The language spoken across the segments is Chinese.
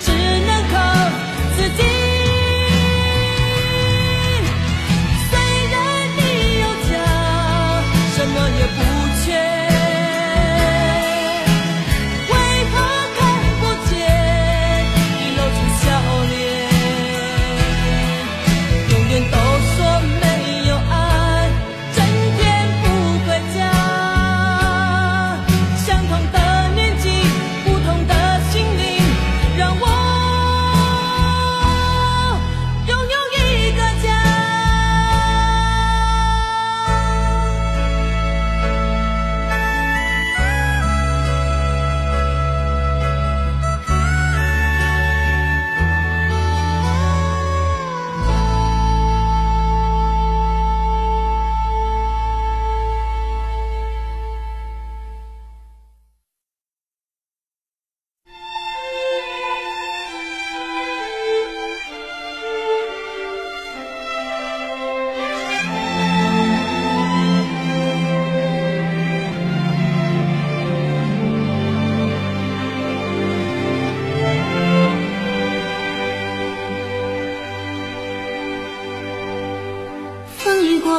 只能靠自己。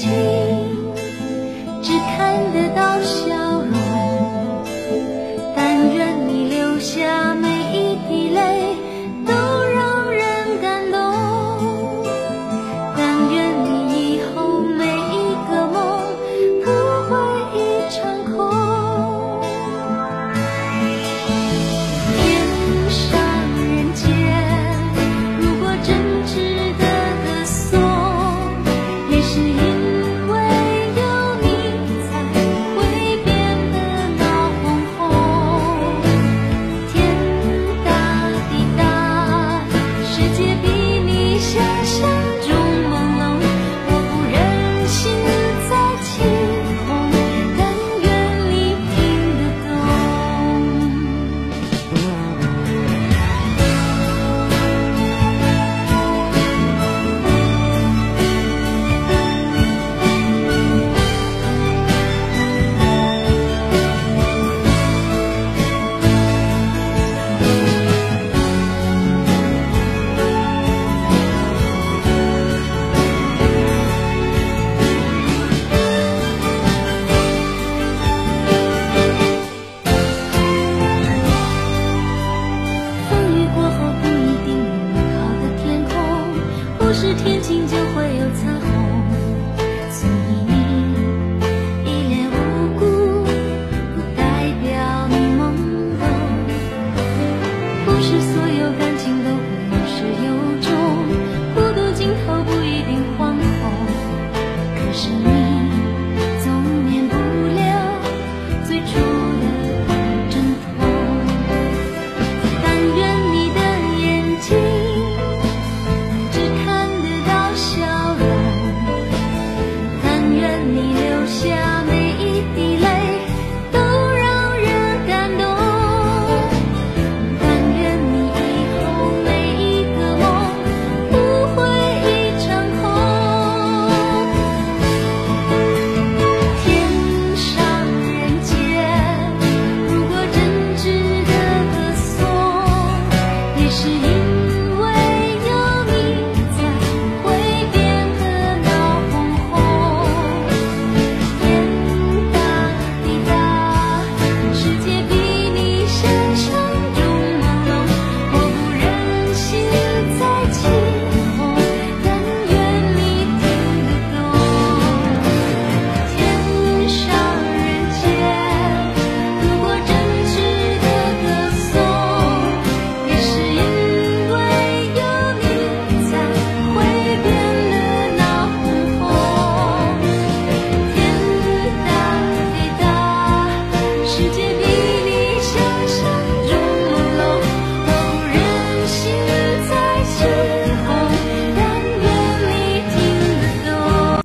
但愿你的眼睛。是。